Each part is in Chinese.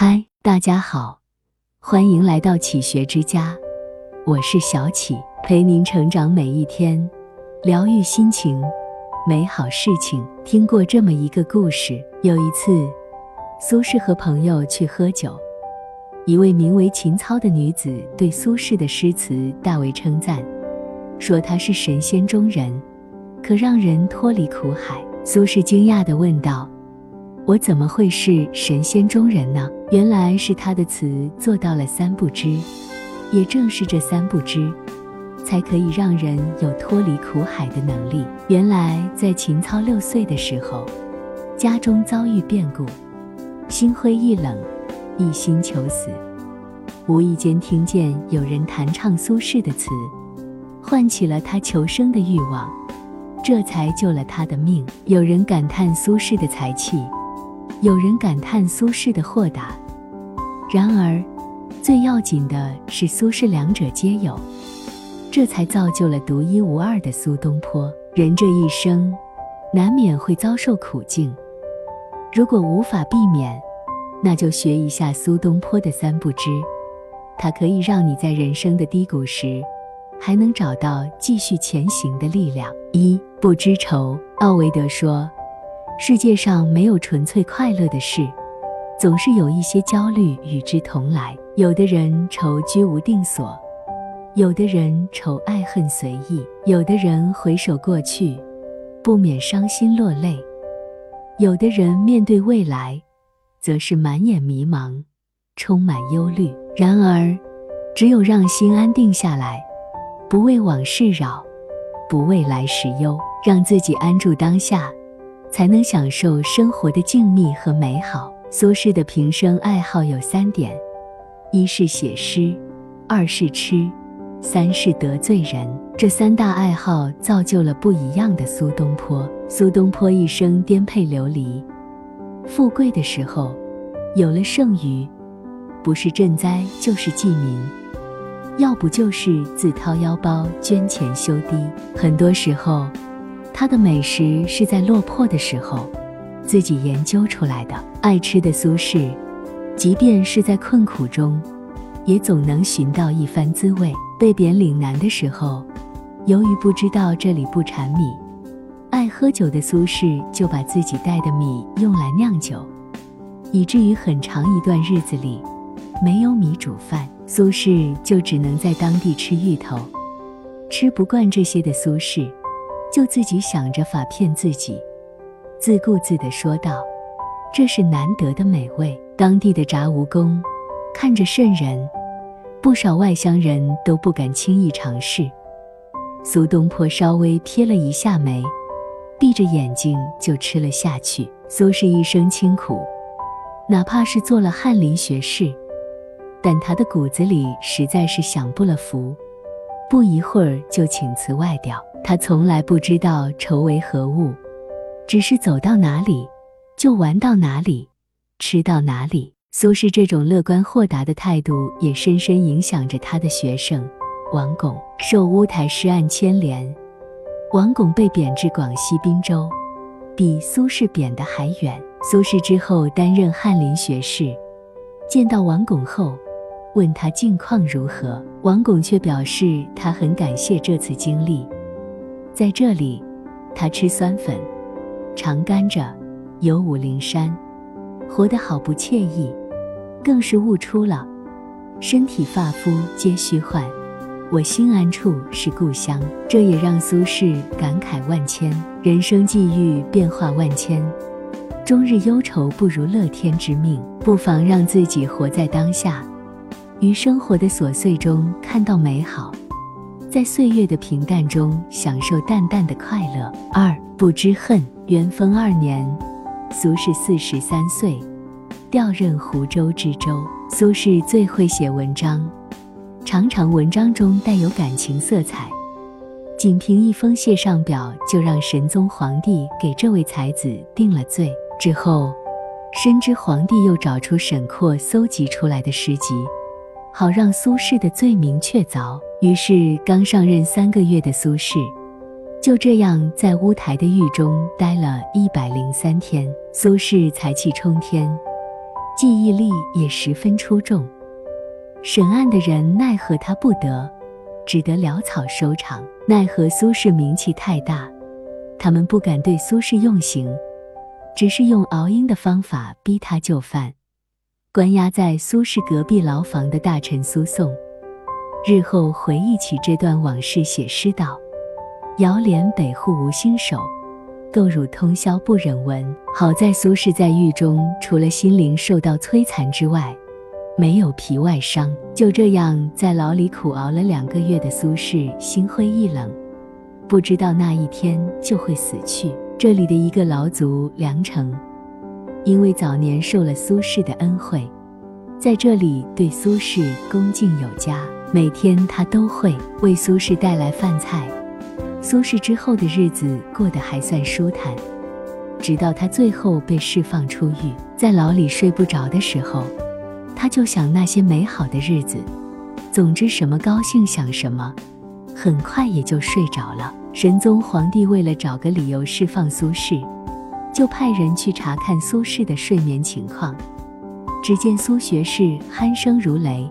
嗨，大家好，欢迎来到启学之家，我是小启，陪您成长每一天，疗愈心情，美好事情。听过这么一个故事，有一次，苏轼和朋友去喝酒，一位名为秦操的女子对苏轼的诗词大为称赞，说他是神仙中人，可让人脱离苦海。苏轼惊讶地问道。我怎么会是神仙中人呢？原来是他的词做到了三不知，也正是这三不知，才可以让人有脱离苦海的能力。原来在秦操六岁的时候，家中遭遇变故，心灰意冷，一心求死。无意间听见有人弹唱苏轼的词，唤起了他求生的欲望，这才救了他的命。有人感叹苏轼的才气。有人感叹苏轼的豁达，然而最要紧的是苏轼两者皆有，这才造就了独一无二的苏东坡。人这一生难免会遭受苦境，如果无法避免，那就学一下苏东坡的三不知，它可以让你在人生的低谷时还能找到继续前行的力量。一不知愁，奥维德说。世界上没有纯粹快乐的事，总是有一些焦虑与之同来。有的人愁居无定所，有的人愁爱恨随意，有的人回首过去，不免伤心落泪，有的人面对未来，则是满眼迷茫，充满忧虑。然而，只有让心安定下来，不为往事扰，不为来时忧，让自己安住当下。才能享受生活的静谧和美好。苏轼的平生爱好有三点：一是写诗，二是吃，三是得罪人。这三大爱好造就了不一样的苏东坡。苏东坡一生颠沛流离，富贵的时候有了剩余，不是赈灾就是济民，要不就是自掏腰包捐钱修堤。很多时候。他的美食是在落魄的时候自己研究出来的。爱吃的苏轼，即便是在困苦中，也总能寻到一番滋味。被贬岭南的时候，由于不知道这里不产米，爱喝酒的苏轼就把自己带的米用来酿酒，以至于很长一段日子里没有米煮饭，苏轼就只能在当地吃芋头。吃不惯这些的苏轼。就自己想着法骗自己，自顾自地说道：“这是难得的美味。”当地的炸蜈蚣看着瘆人，不少外乡人都不敢轻易尝试。苏东坡稍微撇了一下眉，闭着眼睛就吃了下去。苏轼一生清苦，哪怕是做了翰林学士，但他的骨子里实在是享不了福，不一会儿就请辞外调。他从来不知道愁为何物，只是走到哪里就玩到哪里，吃到哪里。苏轼这种乐观豁达的态度，也深深影响着他的学生王巩。受乌台诗案牵连，王巩被贬至广西滨州，比苏轼贬的还远。苏轼之后担任翰林学士，见到王巩后，问他近况如何，王巩却表示他很感谢这次经历。在这里，他吃酸粉，尝甘蔗，游武陵山，活得好不惬意，更是悟出了身体发肤皆虚幻，我心安处是故乡。这也让苏轼感慨万千，人生际遇变化万千，终日忧愁不如乐天之命。不妨让自己活在当下，于生活的琐碎中看到美好。在岁月的平淡中享受淡淡的快乐。二不知恨。元丰二年，苏轼四十三岁，调任湖州知州。苏轼最会写文章，常常文章中带有感情色彩。仅凭一封谢上表，就让神宗皇帝给这位才子定了罪。之后，深知皇帝又找出沈括搜集出来的诗集，好让苏轼的罪名确凿。于是，刚上任三个月的苏轼，就这样在乌台的狱中待了一百零三天。苏轼才气冲天，记忆力也十分出众。审案的人奈何他不得，只得潦草收场。奈何苏轼名气太大，他们不敢对苏轼用刑，只是用熬鹰的方法逼他就范。关押在苏轼隔壁牢房的大臣苏颂，日后回忆起这段往事，写诗道：“遥怜北户无新手，窦汝通宵不忍闻。”好在苏轼在狱中，除了心灵受到摧残之外，没有皮外伤。就这样，在牢里苦熬了两个月的苏轼，心灰意冷，不知道那一天就会死去。这里的一个牢卒梁成。因为早年受了苏轼的恩惠，在这里对苏轼恭敬有加，每天他都会为苏轼带来饭菜。苏轼之后的日子过得还算舒坦，直到他最后被释放出狱，在牢里睡不着的时候，他就想那些美好的日子。总之，什么高兴想什么，很快也就睡着了。神宗皇帝为了找个理由释放苏轼。就派人去查看苏轼的睡眠情况，只见苏学士鼾声如雷。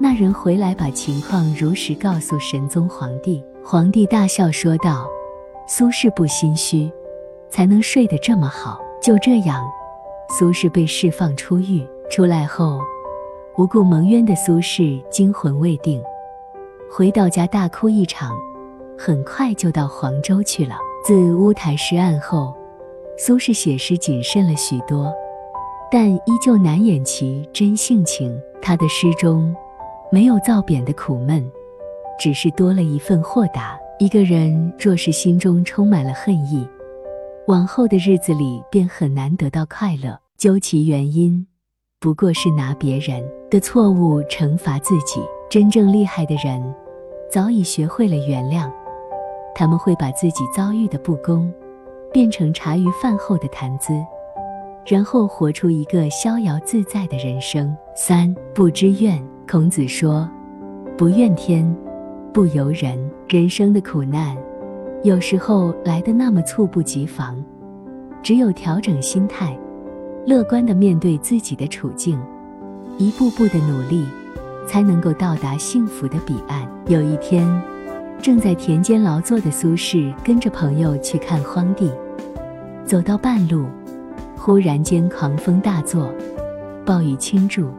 那人回来把情况如实告诉神宗皇帝，皇帝大笑说道：“苏轼不心虚，才能睡得这么好。”就这样，苏轼被释放出狱。出来后，无故蒙冤的苏轼惊魂未定，回到家大哭一场，很快就到黄州去了。自乌台诗案后。苏轼写诗谨慎了许多，但依旧难掩其真性情。他的诗中没有造贬的苦闷，只是多了一份豁达。一个人若是心中充满了恨意，往后的日子里便很难得到快乐。究其原因，不过是拿别人的错误惩罚自己。真正厉害的人，早已学会了原谅，他们会把自己遭遇的不公。变成茶余饭后的谈资，然后活出一个逍遥自在的人生。三不知怨，孔子说：“不怨天，不尤人。”人生的苦难，有时候来的那么猝不及防，只有调整心态，乐观的面对自己的处境，一步步的努力，才能够到达幸福的彼岸。有一天。正在田间劳作的苏轼跟着朋友去看荒地，走到半路，忽然间狂风大作，暴雨倾注，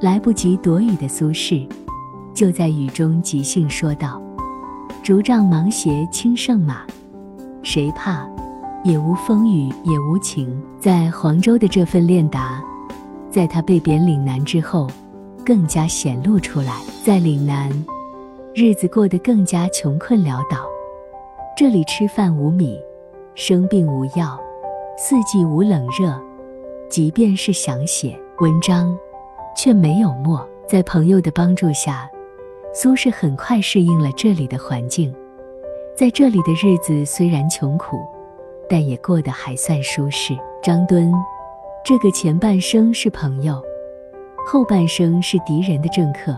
来不及躲雨的苏轼，就在雨中即兴说道：“竹杖芒鞋轻胜马，谁怕？也无风雨也无晴。”在黄州的这份练达，在他被贬岭南之后，更加显露出来。在岭南。日子过得更加穷困潦倒，这里吃饭无米，生病无药，四季无冷热。即便是想写文章，却没有墨。在朋友的帮助下，苏轼很快适应了这里的环境。在这里的日子虽然穷苦，但也过得还算舒适。张敦，这个前半生是朋友，后半生是敌人的政客。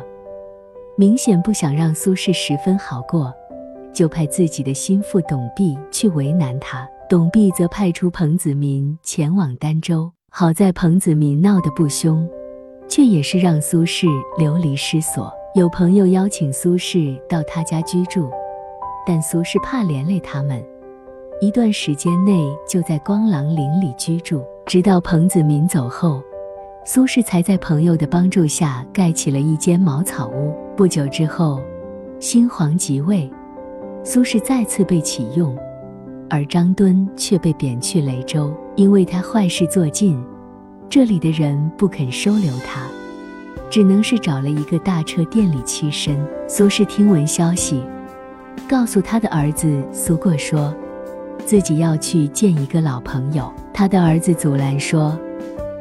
明显不想让苏轼十分好过，就派自己的心腹董弼去为难他。董弼则派出彭子民前往儋州。好在彭子民闹得不凶，却也是让苏轼流离失所。有朋友邀请苏轼到他家居住，但苏轼怕连累他们，一段时间内就在光廊林里居住，直到彭子民走后。苏轼才在朋友的帮助下盖起了一间茅草屋。不久之后，新皇即位，苏轼再次被启用，而张敦却被贬去雷州，因为他坏事做尽，这里的人不肯收留他，只能是找了一个大车店里栖身。苏轼听闻消息，告诉他的儿子苏过，说自己要去见一个老朋友。他的儿子阻拦说。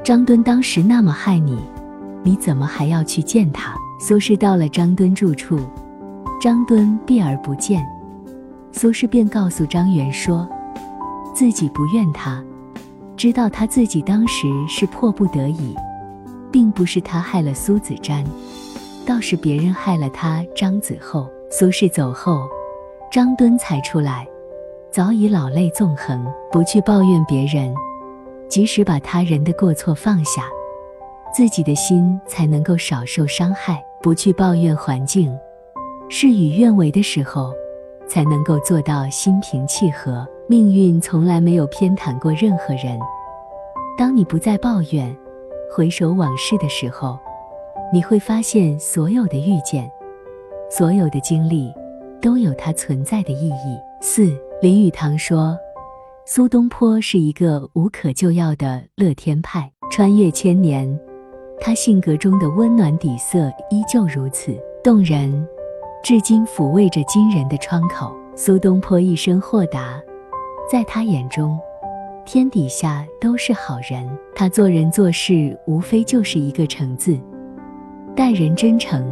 张敦当时那么害你，你怎么还要去见他？苏轼到了张敦住处，张敦避而不见，苏轼便告诉张元说，自己不怨他，知道他自己当时是迫不得已，并不是他害了苏子瞻，倒是别人害了他张子厚。苏轼走后，张敦才出来，早已老泪纵横，不去抱怨别人。即使把他人的过错放下，自己的心才能够少受伤害。不去抱怨环境，事与愿违的时候，才能够做到心平气和。命运从来没有偏袒过任何人。当你不再抱怨，回首往事的时候，你会发现所有的遇见，所有的经历，都有它存在的意义。四林语堂说，苏东坡是一个无可救药的乐天派，穿越千年。他性格中的温暖底色依旧如此动人，至今抚慰着今人的窗口。苏东坡一生豁达，在他眼中，天底下都是好人。他做人做事无非就是一个诚字，待人真诚，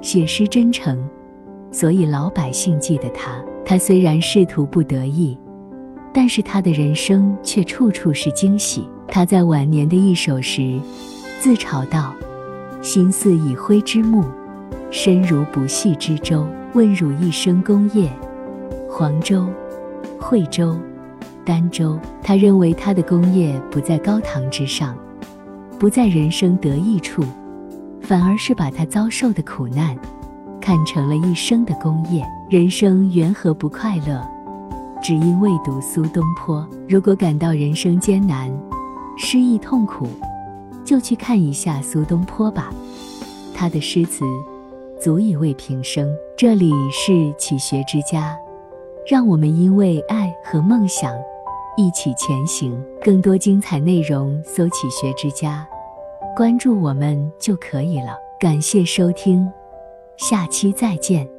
写诗真诚，所以老百姓记得他。他虽然仕途不得意，但是他的人生却处处是惊喜。他在晚年的一首时。自嘲道：“心似已灰之木，身如不系之舟。问汝一生功业，黄州、惠州、儋州。”他认为他的功业不在高堂之上，不在人生得意处，反而是把他遭受的苦难看成了一生的功业。人生缘何不快乐？只因未读苏东坡。如果感到人生艰难、失意、痛苦，就去看一下苏东坡吧，他的诗词足以为平生。这里是启学之家，让我们因为爱和梦想一起前行。更多精彩内容，搜“启学之家”，关注我们就可以了。感谢收听，下期再见。